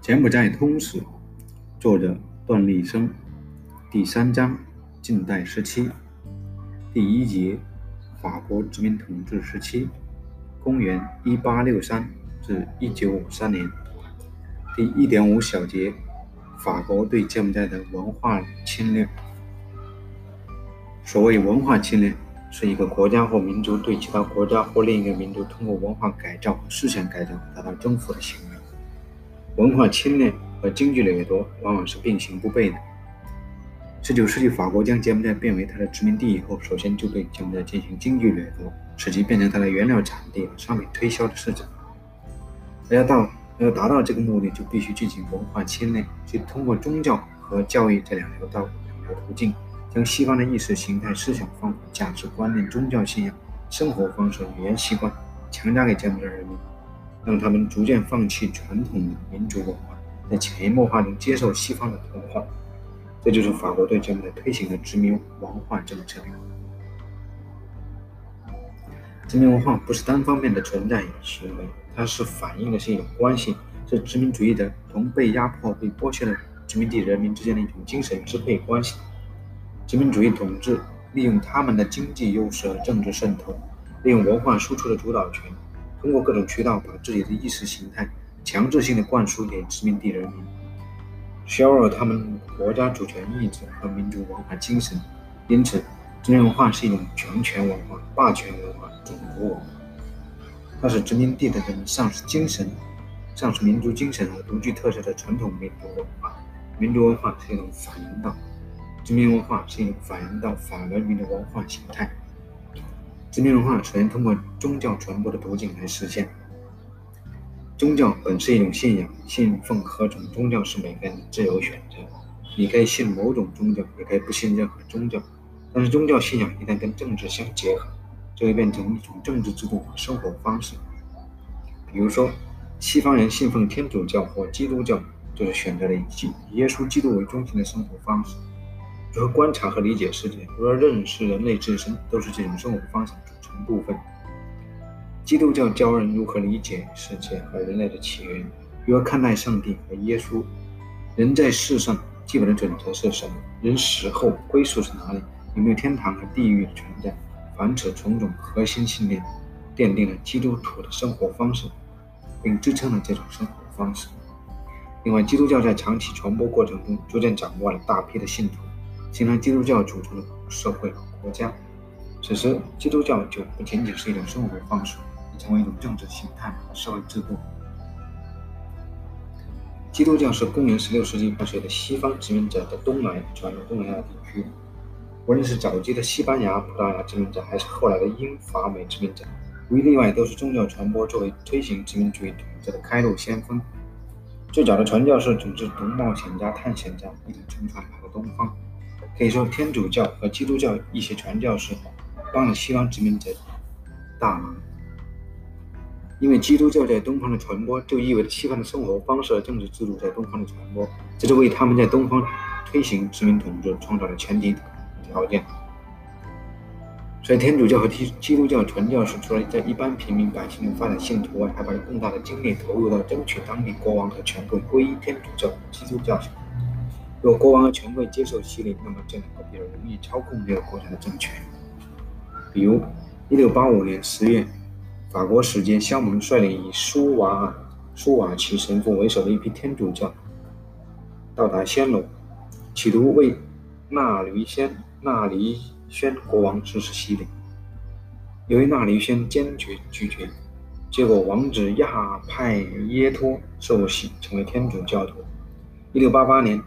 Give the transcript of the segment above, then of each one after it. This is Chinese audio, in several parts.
柬埔寨通史，作者段立生，第三章近代时期，第一节法国殖民统治时期，公元一八六三至一九五三年，第一点五小节法国对柬埔寨的文化侵略。所谓文化侵略，是一个国家或民族对其他国家或另一个民族通过文化改造和思想改造达到征服的行为。文化侵略和经济掠夺往往是并行不悖的。19世纪法国将柬埔寨变为它的殖民地以后，首先就对柬埔寨进行经济掠夺，使其变成它的原料产地和商品推销的市场。而要到要达到这个目的，就必须进行文化侵略，即通过宗教和教育这两条道两条途径，将西方的意识形态、思想方法、价值观念、宗教信仰、生活方式、语言习惯强加给柬埔寨人民。让他们逐渐放弃传统的民族文化，在潜移默化中接受西方的文化，这就是法国对柬埔寨推行的殖民文化政策。殖民文化不是单方面的存在与行为，它是反映的是一种关系，是殖民主义者同被压迫、被剥削的殖民地人民之间的一种精神支配关系。殖民主义统治利用他们的经济优势和政治渗透，利用文化输出的主导权。通过各种渠道把自己的意识形态强制性的灌输给殖民地人民，削弱他们国家主权意志和民族文化精神。因此，殖民文化是一种强权文化、霸权文化、种族文化。它是殖民地的人丧失精神、丧失民族精神和独具特色的传统民族文化。民族文化是一种反映到殖民文化是一种反映到反文明的文化形态。殖民文化首先通过宗教传播的途径来实现。宗教本是一种信仰，信奉何种宗教是每个人的自由选择。你可以信某种宗教，也可以不信任何宗教。但是宗教信仰一旦跟政治相结合，就会变成一种政治制度和生活方式。比如说，西方人信奉天主教或基督教，就是选择了以耶稣基督为中心的生活方式。如何观察和理解世界，如何认识人类自身，都是这种生活方式组成部分。基督教教人如何理解世界和人类的起源，如何看待上帝和耶稣。人在世上基本的准则是什么？人死后归宿是哪里？有没有天堂和地狱的存在？凡此种种核心信念，奠定了基督徒的生活方式，并支撑了这种生活方式。另外，基督教在长期传播过程中，逐渐掌握了大批的信徒。形成基督教组成的社会和国家，此时基督教就不仅仅是一种生活方式，也成为一种政治形态和社会制度。基督教是公元十六世纪伴随着西方殖民者的东来传入东南亚地区，无论是早期的西班牙、葡萄牙殖民者，还是后来的英法美殖民者，无一例外都是宗教传播作为推行殖民主义统治的开路先锋。最早的传教士总是独冒险家、探险家一同乘船来到东方。可以说，天主教和基督教一些传教士帮了西方殖民者大忙，因为基督教在东方的传播，就意味着西方的生活方式和政治制度在东方的传播，这是为他们在东方推行殖民统治创造了前提条件。所以，天主教和基基督教传教士除了在一般平民百姓中发展信徒外，还把更大的精力投入到争取当地国王和权贵皈依天主教基督教上。若国王和权贵接受洗礼，那么就能够比较容易操控这个国家的政权。比如，一六八五年十月，法国使节肖蒙率领以苏瓦苏瓦奇神父为首的一批天主教到达暹罗，企图为纳驴先纳黎宣国王实施洗礼。由于纳黎宣坚决拒绝，结果王子亚派耶托受洗成为天主教徒。一六八八年。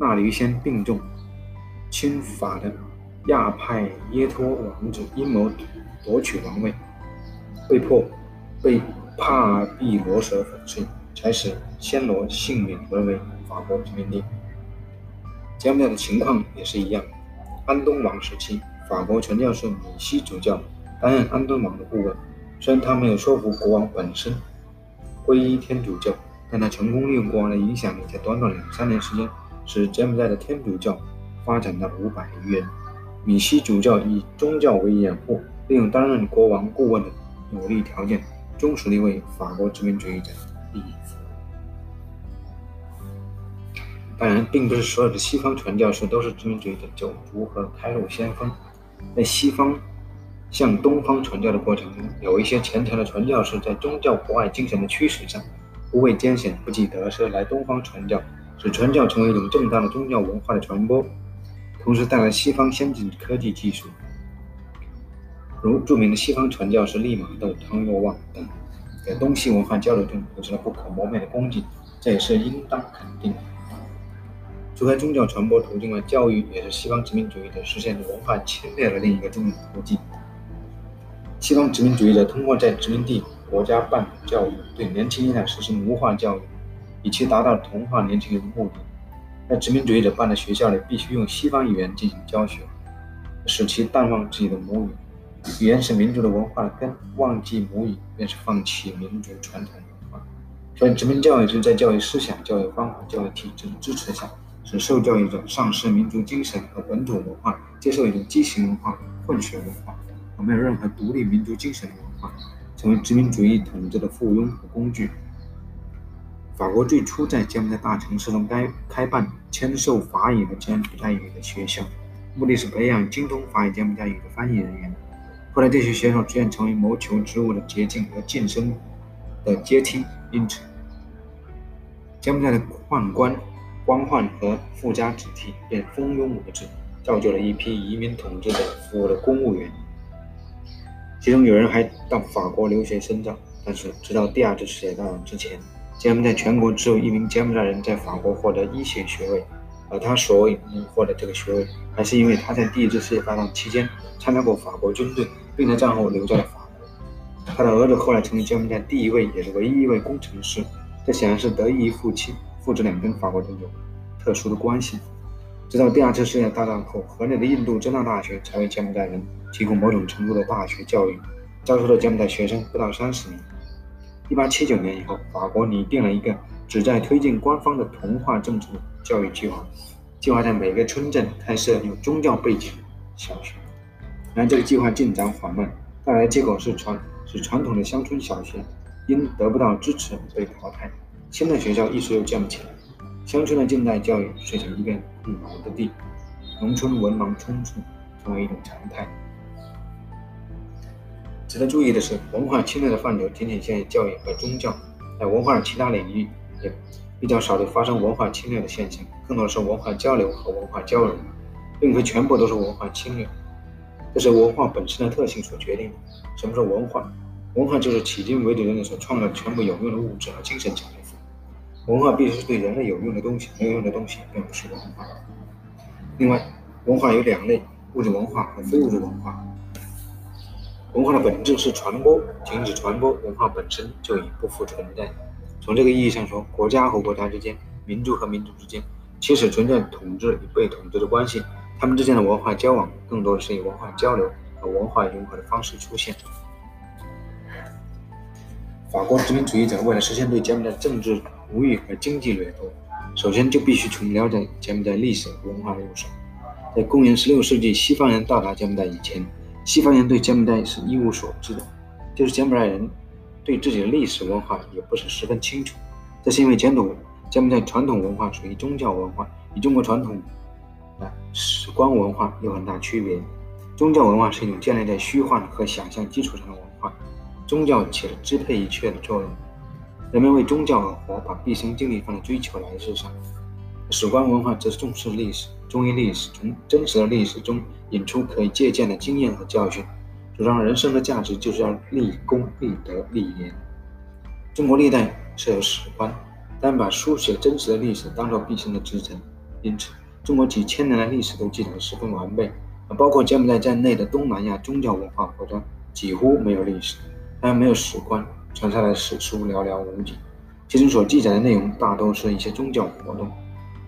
纳吕先病重，亲法的亚派耶托王子阴谋夺取王位，被迫被帕毕罗舍粉碎，才使暹罗幸免沦为法国殖民地。柬埔寨的情况也是一样。安东王时期，法国传教士米西主教担任安东王的顾问，虽然他没有说服国王本身皈依天主教，但他成功利用国王的影响力，在短短两三年时间。使柬埔寨的天主教发展到五百余人。米西主教以宗教为掩护，利用担任国王顾问的有利条件，忠实地为法国殖民主义者利益服务。当然，并不是所有的西方传教士都是殖民主义的九族和开路先锋。在西方向东方传教的过程中，有一些虔诚的传教士在宗教博爱精神的驱使上，不畏艰险、不计得失来东方传教，使传教成为一种正当的宗教文化的传播，同时带来西方先进科技技术。如著名的西方传教士利玛窦、汤若望等，在东西文化交流中有着不可磨灭的功绩，这也是应当肯定的。除开宗教传播途径外，教育也是西方殖民主义者实现文化侵略的另一个重要途径。西方殖民主义者通过在殖民地国家办教育，对年轻一代实行奴化教育，以期达到同化年轻人的目的。在殖民主义者办的学校里，必须用西方语言进行教学，使其淡忘自己的母语。语言是民族的文化的根，忘记母语便是放弃民族传统文化。所以，殖民教育是在教育思想、教育方法、教育体制的支持下。使受教育者丧失民族精神和本土文化，接受一种畸形文化、混血文化，而没有任何独立民族精神的文化，成为殖民主义统治的附庸和工具。法国最初在柬埔寨大城市中开开办签授法语和柬埔寨语的学校，目的是培养精通法语、柬埔寨语的翻译人员。后来，这些学校逐渐成为谋求职务的捷径和晋升的阶梯，因此，柬埔寨的宦官。官宦和富家子弟便蜂拥而至，造就了一批移民统治者服务的公务员。其中有人还到法国留学深造。但是，直到第二次世界大战之前，柬埔寨全国只有一名柬埔寨人在法国获得医学学位，而他所以能获得这个学位，还是因为他在第一次世界大战期间参加过法国军队，并在战后留在了法国。他的儿子后来成为柬埔寨第一位也是唯一一位工程师，这显然是得益于父亲。父子俩跟法国人有特殊的关系。直到第二次世界大战后，河内的印度真纳大学才为柬埔寨人提供某种程度的大学教育，招收的柬埔寨学生不到三十名。1879年以后，法国拟定了一个旨在推进官方的同化政策的教育计划，计划在每个村镇开设有宗教背景的小学。然而，这个计划进展缓慢，带来的结果是传使传统的乡村小学因得不到支持被淘汰。新的学校一时又建不起来，乡村的近代教育碎成一片空白的地，农村文盲充斥，成为一种常态。值得注意的是，文化侵略的范畴仅仅限于教育和宗教，在文化的其他领域也比较少的发生文化侵略的现象，更多的是文化交流和文化交融，并非全部都是文化侵略。这是文化本身的特性所决定的。什么是文化？文化就是迄今为止人类所创造的全部有用的物质和精神财富。文化必须是对人类有用的东西，没有用的东西并不是文化。另外，文化有两类：物质文化和非物质文化。文化的本质是传播，停止传播，文化本身就已不复存在。从这个意义上说，国家和国家之间，民族和民族之间，其实存在统治与被统治的关系，他们之间的文化交往更多的是以文化交流和文化融合的方式出现。法国殖民主义者为了实现对柬埔寨政治无欲和经济掠夺，首先就必须从了解柬埔寨历史文化入手。在公元16世纪西方人到达柬埔寨以前，西方人对柬埔寨是一无所知的，就是柬埔寨人对自己的历史文化也不是十分清楚。这是因为柬埔寨传统文化属于宗教文化，与中国传统的史观文化有很大区别。宗教文化是一种建立在虚幻和想象基础上的文化，宗教起了支配一切的作用。人们为宗教而活，把毕生精力放在追求来世上。史观文化则重视历史，忠于历史，从真实的历史中引出可以借鉴的经验和教训，主张人生的价值就是要立功、立德、立言。中国历代设有史官，但把书写真实的历史当作毕生的职责，因此中国几千年的历史都记载的十分完备。包括柬埔寨在内的东南亚宗教文化国家几乎没有历史，当然没有史官。传下来的史书寥寥无几，其中所记载的内容大都是一些宗教活动。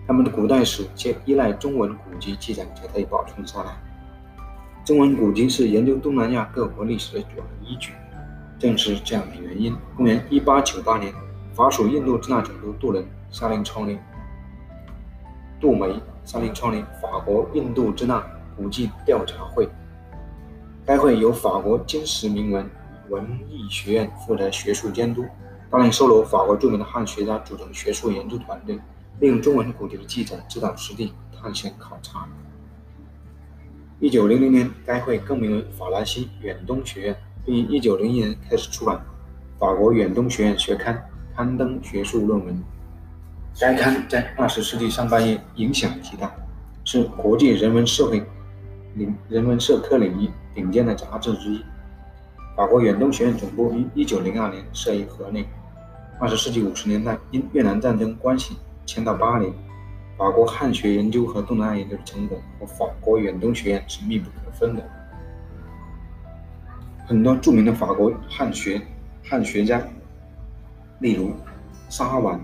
他们的古代史皆依赖中文古籍记载才得以保存下来。中文古籍是研究东南亚各国历史的主要依据。正是这样的原因，公元一八九八年，法属印度支那总督杜伦下令创立杜梅下令创立法国印度支那古迹调查会。该会由法国金石铭文。文艺学院负责学术监督。大量收罗法国著名的汉学家组成学术研究团队，利用中文古籍的记载指导实地探险考察。一九零零年，该会更名为法兰西远东学院，并于一九零一年开始出版《法国远东学院学刊》，刊登学术论文。该刊在二十世纪上半叶影响极大，是国际人文社会领人文社科领域顶尖的杂志之一。法国远东学院总部于一九零二年设于河内。二十世纪五十年代，因越南战争关系迁到巴黎。法国汉学研究和东南亚研究的成果和法国远东学院是密不可分的。很多著名的法国汉学汉学家，例如沙婉、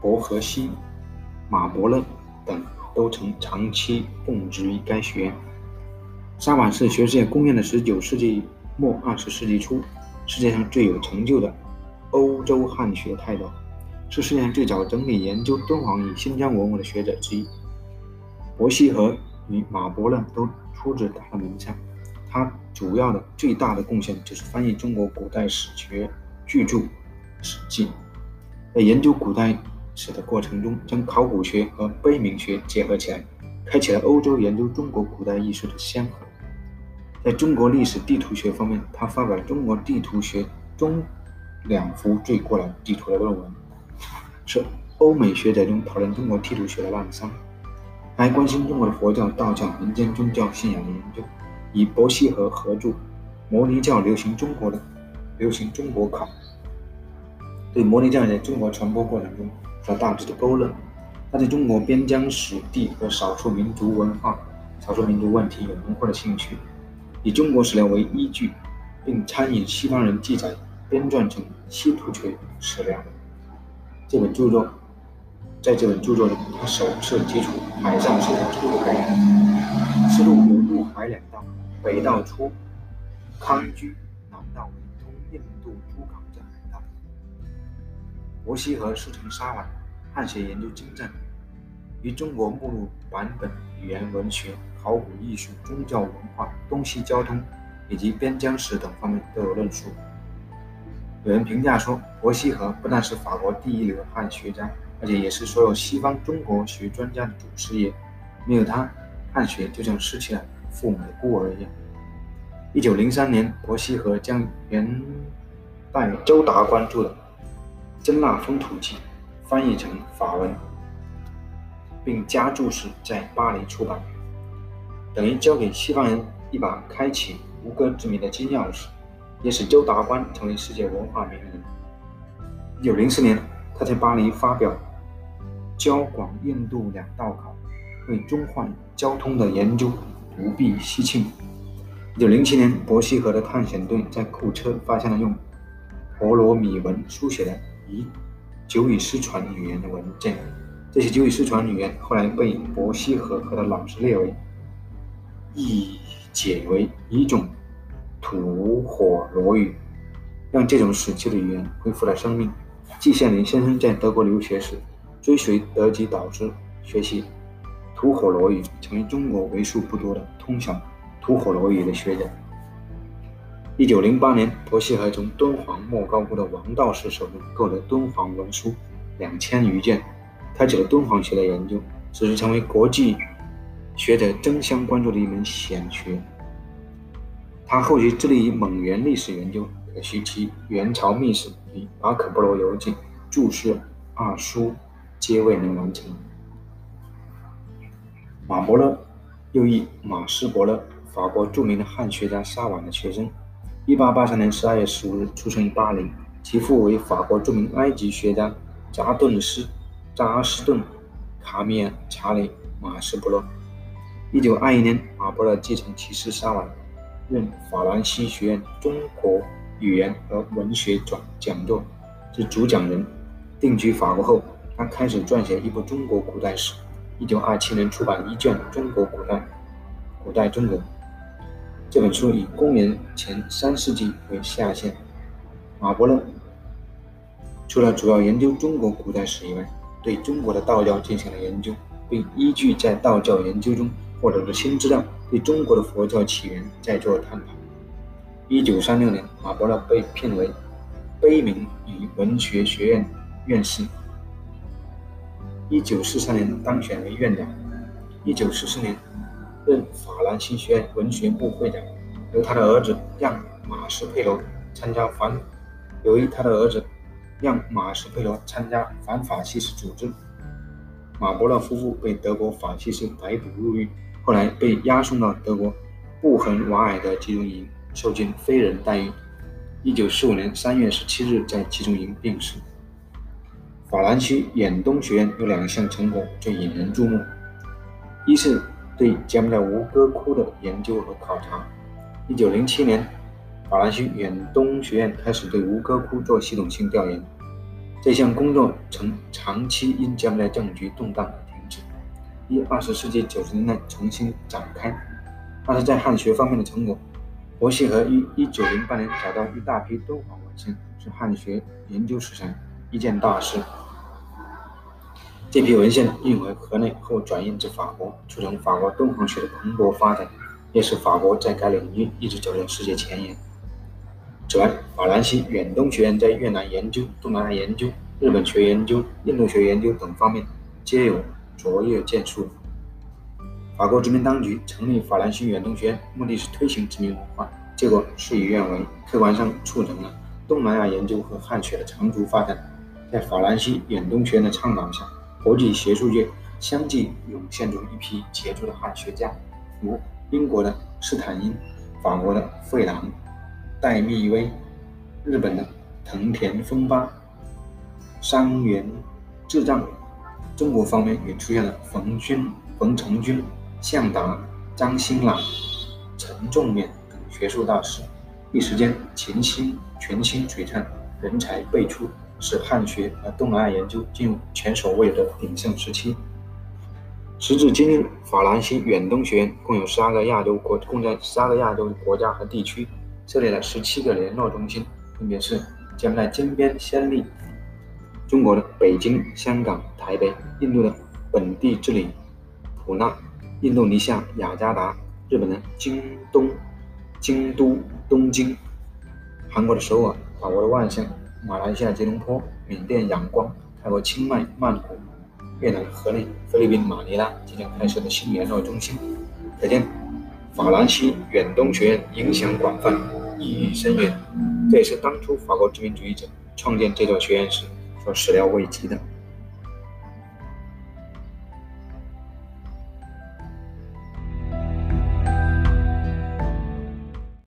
伯荷西、马伯乐等，都曾长期供职于该学院。沙婉是学界公认的十九世纪末二十世纪初世界上最有成就的欧洲汉学泰斗。是世界上最早整理研究敦煌与新疆文物的学者之一。伯希和与马伯乐都出自他的门下。他主要的、最大的贡献就是翻译中国古代史学巨著《史记》。在研究古代史的过程中，将考古学和碑铭学结合起来，开启了欧洲研究中国古代艺术的先河。在中国历史地图学方面，他发表了《中国地图学中两幅最古老地图》的论文。是欧美学者中讨论中国地图学的滥觞，还关心中国佛教、道教、民间宗教信仰的研究，与伯希和合著《摩尼教流行中国的流行中国考》，对摩尼教在中国传播过程中所大致的勾勒。他对中国边疆史地和少数民族文化、少数民族问题有浓厚的兴趣，以中国史料为依据，并参与西方人记载编撰成西突厥史料。这本著作，在这本著作中，他首次提出海上丝绸之路概念，丝路有陆海两道，北道出康居，南道为通印度诸港之海道。伯希和师承沙碗，汉学研究精湛，于中国目录版本、语言文学、考古艺术、宗教文化、东西交通以及边疆史等方面都有论述。有人评价说，伯希和不但是法国第一流汉学家，而且也是所有西方中国学专家的祖师爷。没有他，汉学就像失去了父母的孤儿一样。一九零三年，伯希和将元代周达关注的《真腊风土记》翻译成法文，并加注释，在巴黎出版，等于交给西方人一把开启吴哥之谜的金钥匙。也使周达观成为世界文化名人。一九零四年，他在巴黎发表《交广印度两道考》，为中汉交通的研究独辟蹊径。一九零七年，伯希和的探险队在库车发现了用婆罗米文书写的已久已失传语言的文件。这些久已失传语言后来被伯希和和他老师列为译解为一种。土火罗语，让这种死去的语言恢复了生命。季羡林先生在德国留学时，追随德籍导师学习土火罗语，成为中国为数不多的通晓土火罗语的学者。一九零八年，伯希和从敦煌莫高窟的王道士手中购得敦煌文书两千余件，开启了敦煌学的研究，使之成为国际学者争相关注的一门显学。他后续致力于蒙元历史研究，可惜其元朝秘史与《马可·波罗游记》注释二书皆未能完成。马伯乐，又译马斯伯乐，法国著名的汉学家沙婉的学生。1883年12月15日出生于巴黎，其父为法国著名埃及学家扎顿斯扎斯顿卡米尔查理马斯伯乐。1921年，马伯乐继承其师沙婉。任法兰西学院中国语言和文学讲讲座之主讲人。定居法国后，他开始撰写一部中国古代史。一九二七年出版一卷《中国古代古代中国》。这本书以公元前三世纪为下限。马伯乐除了主要研究中国古代史以外，对中国的道教进行了研究，并依据在道教研究中获得的新资料。对中国的佛教起源再做探讨。一九三六年，马伯乐被聘为悲悯与文学学院院士。一九四三年当选为院长。一九四四年任法兰西学院文学部会长。由他的儿子让·马斯佩罗参加反，由于他的儿子让·马斯佩罗参加反法西斯组织，马伯乐夫妇被德国法西斯逮捕入狱，后来被押送到德国布痕瓦尔德集中营，受尽非人待遇。一九四五年三月十七日在集中营病逝。法兰西远东学院有两项成果最引人注目。一是对柬埔寨吴哥窟的研究和考察。一九零七年，法兰西远东学院开始对吴哥窟做系统性调研。这项工作曾长期因柬埔寨政局动荡而，于二十世纪九十年代重新展开。但是在汉学方面的成果，伯希和于一九零八年找到一大批敦煌文献，是汉学研究史上一件大事。这批文献运回河内后转运至法国，促成法国敦煌学的蓬勃发展，也使法国在该领域一直走在世界前沿。此外，法兰西远东学院在越南研究、东南亚研究、日本学研究、印度学研究等方面皆有卓越建树。法国殖民当局成立法兰西远东学院，目的是推行殖民文化，结果事与愿违，客观上促成了东南亚研究和汉学的长足发展。在法兰西远东学院的倡导下，国际学术界相继涌现出一批杰出的汉学家，如英国的斯坦因、法国的费朗、戴密威、日本的藤田丰八、山原智藏。中国方面也出现了冯君、冯承君、向达、张新朗、陈仲勉等学术大师，一时间群星群星璀璨，人才辈出。使汉学和东南亚研究进入前所未有的鼎盛时期。时至今日，法兰西远东学院共有十二个亚洲国，共在十二个亚洲国家和地区设立了十七个联络中心，分别是将在金边暹粒、中国的北京、香港、台北、印度的本地治理普纳、印度尼西亚雅加达、日本的京东、京都、东京、韩国的首尔、法国的万象。马来西亚吉隆坡、缅甸仰光、泰国清迈、曼谷、越南河内、菲律宾马尼拉即将开设的新联络中心，可见法兰西远东学院影响广泛，意义深远。这也是当初法国殖民主义者创建这座学院时所始料未及的。